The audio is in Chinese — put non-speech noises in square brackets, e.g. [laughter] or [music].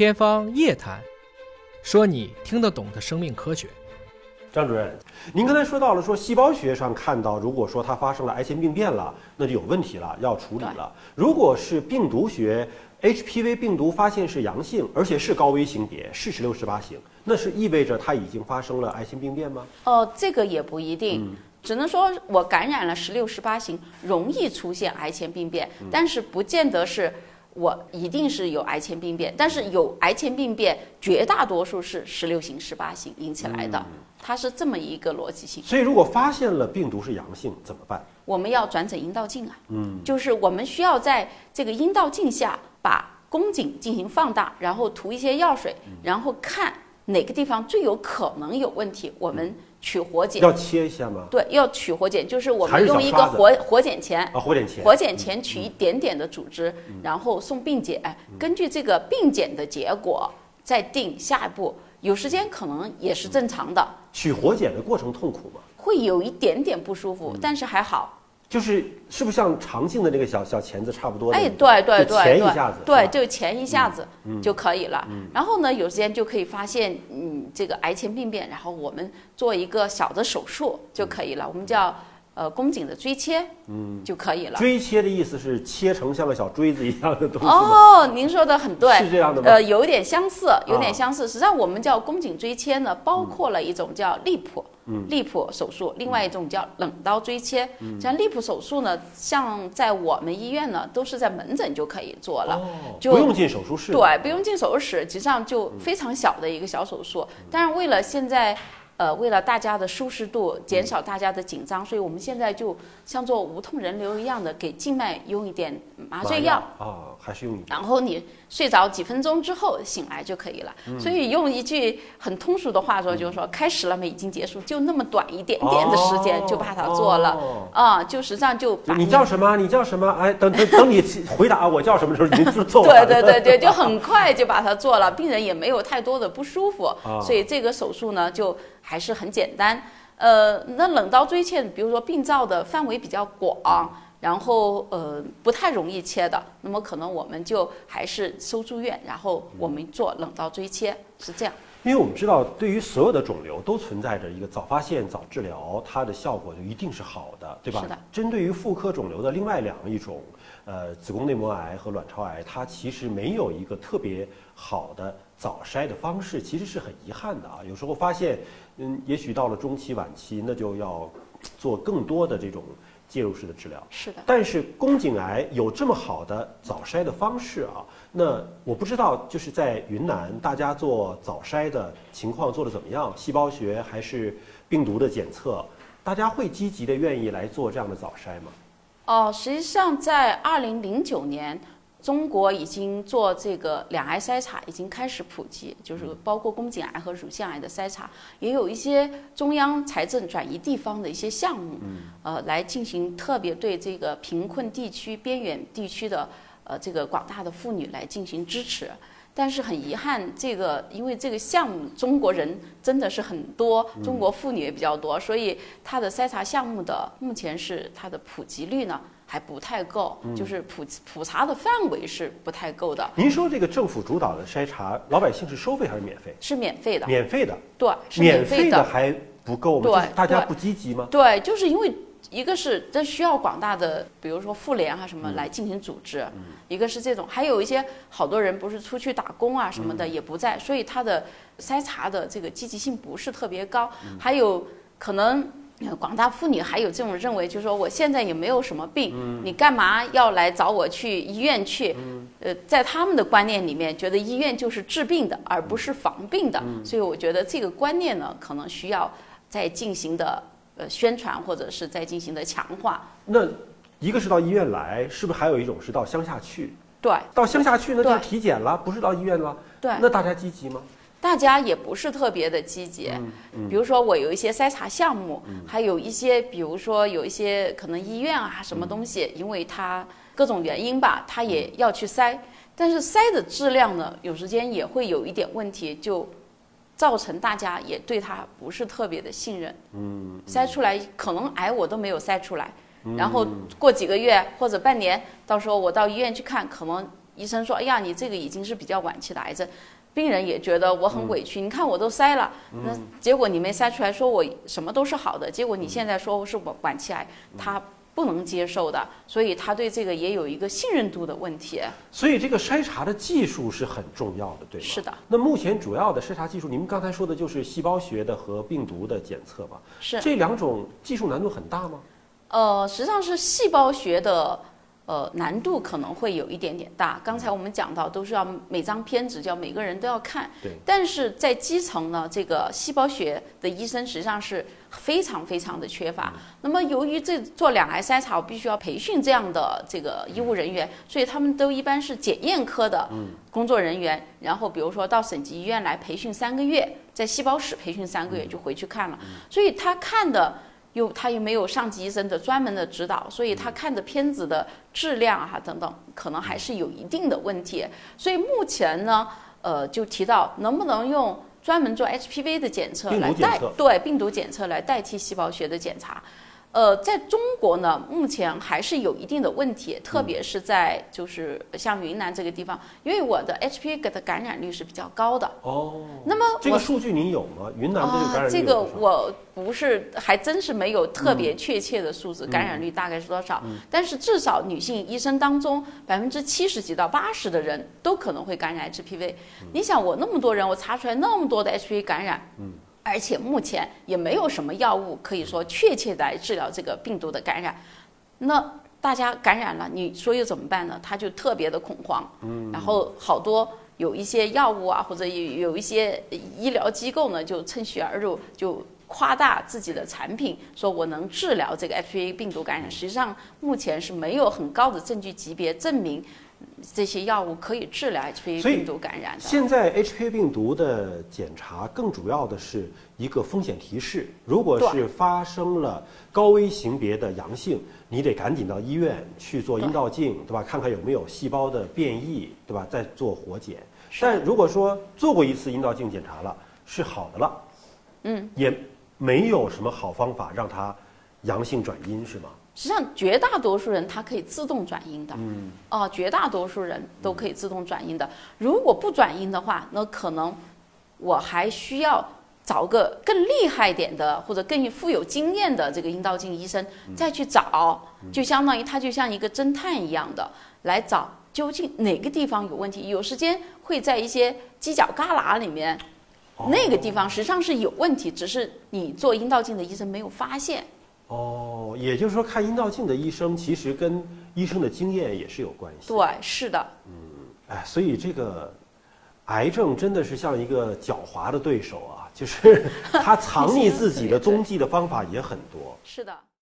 天方夜谭，说你听得懂的生命科学。张主任，您刚才说到了，说细胞学上看到，如果说它发生了癌前病变了，那就有问题了，要处理了。如果是病毒学，HPV 病毒发现是阳性，而且是高危型别，是十六十八型，那是意味着它已经发生了癌前病变吗？哦，这个也不一定，只能说我感染了十六十八型，容易出现癌前病变，但是不见得是。我一定是有癌前病变，但是有癌前病变，绝大多数是十六型、十八型引起来的，它是这么一个逻辑性。所以，如果发现了病毒是阳性，怎么办？我们要转诊阴道镜啊，嗯，就是我们需要在这个阴道镜下把宫颈进行放大，然后涂一些药水，然后看哪个地方最有可能有问题，我们。取活检要切一下吗？对，要取活检，就是我们用一个活活检钳啊，活检钳，活检钳取一点点的组织，然后送病检，根据这个病检的结果再定下一步。有时间可能也是正常的。取活检的过程痛苦吗？会有一点点不舒服，但是还好。就是是不是像肠镜的那个小小钳子差不多？哎，对对对，钳一下子，对，就钳一下子就可以了。然后呢，有时间就可以发现，嗯，这个癌前病变，然后我们做一个小的手术就可以了，我们叫。呃，宫颈的锥切，嗯，就可以了。锥切的意思是切成像个小锥子一样的东西哦，您说的很对，是这样的吗？呃，有点相似，有点相似。实际上，我们叫宫颈锥切呢，包括了一种叫利普，嗯，利普手术，另外一种叫冷刀锥切。像利普手术呢，像在我们医院呢，都是在门诊就可以做了，就不用进手术室。对，不用进手术室，实际上就非常小的一个小手术。但是为了现在。呃，为了大家的舒适度，减少大家的紧张，所以我们现在就像做无痛人流一样的，给静脉用一点麻醉药啊，还是用。然后你睡着几分钟之后醒来就可以了。所以用一句很通俗的话说，就是说开始了没？已经结束，就那么短一点点的时间就把它做了啊，就实际上就。你叫什么？你叫什么？哎，等等等你回答我叫什么时候，已经就做了。[laughs] 对对对对，就很快就把它做了，病人也没有太多的不舒服，[laughs] 所以这个手术呢就。还是很简单，呃，那冷刀锥切，比如说病灶的范围比较广，然后呃不太容易切的，那么可能我们就还是收住院，然后我们做冷刀锥切，是这样。因为我们知道，对于所有的肿瘤都存在着一个早发现、早治疗，它的效果就一定是好的，对吧？是的。针对于妇科肿瘤的另外两一种，呃，子宫内膜癌和卵巢癌，它其实没有一个特别好的早筛的方式，其实是很遗憾的啊。有时候发现。嗯，也许到了中期、晚期，那就要做更多的这种介入式的治疗。是的。但是宫颈癌有这么好的早筛的方式啊，那我不知道就是在云南，大家做早筛的情况做的怎么样？细胞学还是病毒的检测，大家会积极的愿意来做这样的早筛吗？哦，实际上在二零零九年。中国已经做这个两癌筛查，已经开始普及，就是包括宫颈癌和乳腺癌的筛查，也有一些中央财政转移地方的一些项目，呃，来进行特别对这个贫困地区、边远地区的呃这个广大的妇女来进行支持。但是很遗憾，这个因为这个项目中国人真的是很多，中国妇女也比较多，所以它的筛查项目的目前是它的普及率呢。还不太够，就是普普查的范围是不太够的。您说这个政府主导的筛查，老百姓是收费还是免费？是免费的。免费的，对，免费的还不够吗？对，大家不积极吗？对，就是因为一个是这需要广大的，比如说妇联啊什么来进行组织，一个是这种，还有一些好多人不是出去打工啊什么的也不在，所以他的筛查的这个积极性不是特别高，还有可能。广大妇女还有这种认为，就是说我现在也没有什么病，你干嘛要来找我去医院去？呃，在他们的观念里面，觉得医院就是治病的，而不是防病的。所以我觉得这个观念呢，可能需要再进行的呃宣传，或者是再进行的强化。那一个是到医院来，是不是还有一种是到乡下去？对，到乡下去那就是体检了，不是到医院了。对，那大家积极吗？大家也不是特别的积极，比如说我有一些筛查项目，还有一些，比如说有一些可能医院啊什么东西，因为它各种原因吧，它也要去筛，但是筛的质量呢，有时间也会有一点问题，就造成大家也对它不是特别的信任。嗯，筛出来可能癌我都没有筛出来，然后过几个月或者半年，到时候我到医院去看，可能医生说，哎呀，你这个已经是比较晚期的癌症。病人也觉得我很委屈，你看我都塞了，那结果你没塞出来，说我什么都是好的，结果你现在说我是我晚期癌，他不能接受的，所以他对这个也有一个信任度的问题。所以这个筛查的技术是很重要的，对吗？是的。那目前主要的筛查技术，您刚才说的就是细胞学的和病毒的检测吧？是。这两种技术难度很大吗？呃，实际上是细胞学的。呃，难度可能会有一点点大。刚才我们讲到，都是要每张片子，叫每个人都要看。对。但是在基层呢，这个细胞学的医生实际上是非常非常的缺乏。那么，由于这做两癌筛查，我必须要培训这样的这个医务人员，所以他们都一般是检验科的工作人员。然后，比如说到省级医院来培训三个月，在细胞室培训三个月就回去看了。所以他看的。又他又没有上级医生的专门的指导，所以他看的片子的质量啊等等，可能还是有一定的问题。所以目前呢，呃，就提到能不能用专门做 HPV 的检测来代对病毒检测来代替细胞学的检查。呃，在中国呢，目前还是有一定的问题，特别是在就是像云南这个地方，因为我的 HPV 的感染率是比较高的。哦。那么这个数据您有吗？云南这个感染率这个我不是，还真是没有特别确切的数字，感染率大概是多少？但是至少女性医生当中，百分之七十几到八十的人都可能会感染 HPV。你想，我那么多人，我查出来那么多的 HPV 感染。嗯。而且目前也没有什么药物可以说确切来治疗这个病毒的感染，那大家感染了，你说又怎么办呢？他就特别的恐慌，嗯，然后好多有一些药物啊，或者有有一些医疗机构呢，就趁虚而入，就夸大自己的产品，说我能治疗这个 HPV 病毒感染。实际上，目前是没有很高的证据级别证明。这些药物可以治疗 HPV 病毒感染的。现在 HPV 病毒的检查更主要的是一个风险提示。如果是发生了高危型别的阳性，你得赶紧到医院去做阴道镜，对吧？看看有没有细胞的变异，对吧？再做活检。但如果说做过一次阴道镜检查了是好的了，嗯，也没有什么好方法让它阳性转阴，是吗？实际上，绝大多数人他可以自动转阴的。嗯。哦，绝大多数人都可以自动转阴的。如果不转阴的话，那可能我还需要找个更厉害点的，或者更富有经验的这个阴道镜医生再去找，就相当于他就像一个侦探一样的来找究竟哪个地方有问题。有时间会在一些犄角旮旯里面，那个地方实际上是有问题，只是你做阴道镜的医生没有发现。哦，也就是说，看阴道镜的医生其实跟医生的经验也是有关系。对，是的。嗯，哎，所以这个癌症真的是像一个狡猾的对手啊，就是 [laughs] 他藏匿自己的踪迹的方法也很多。是的。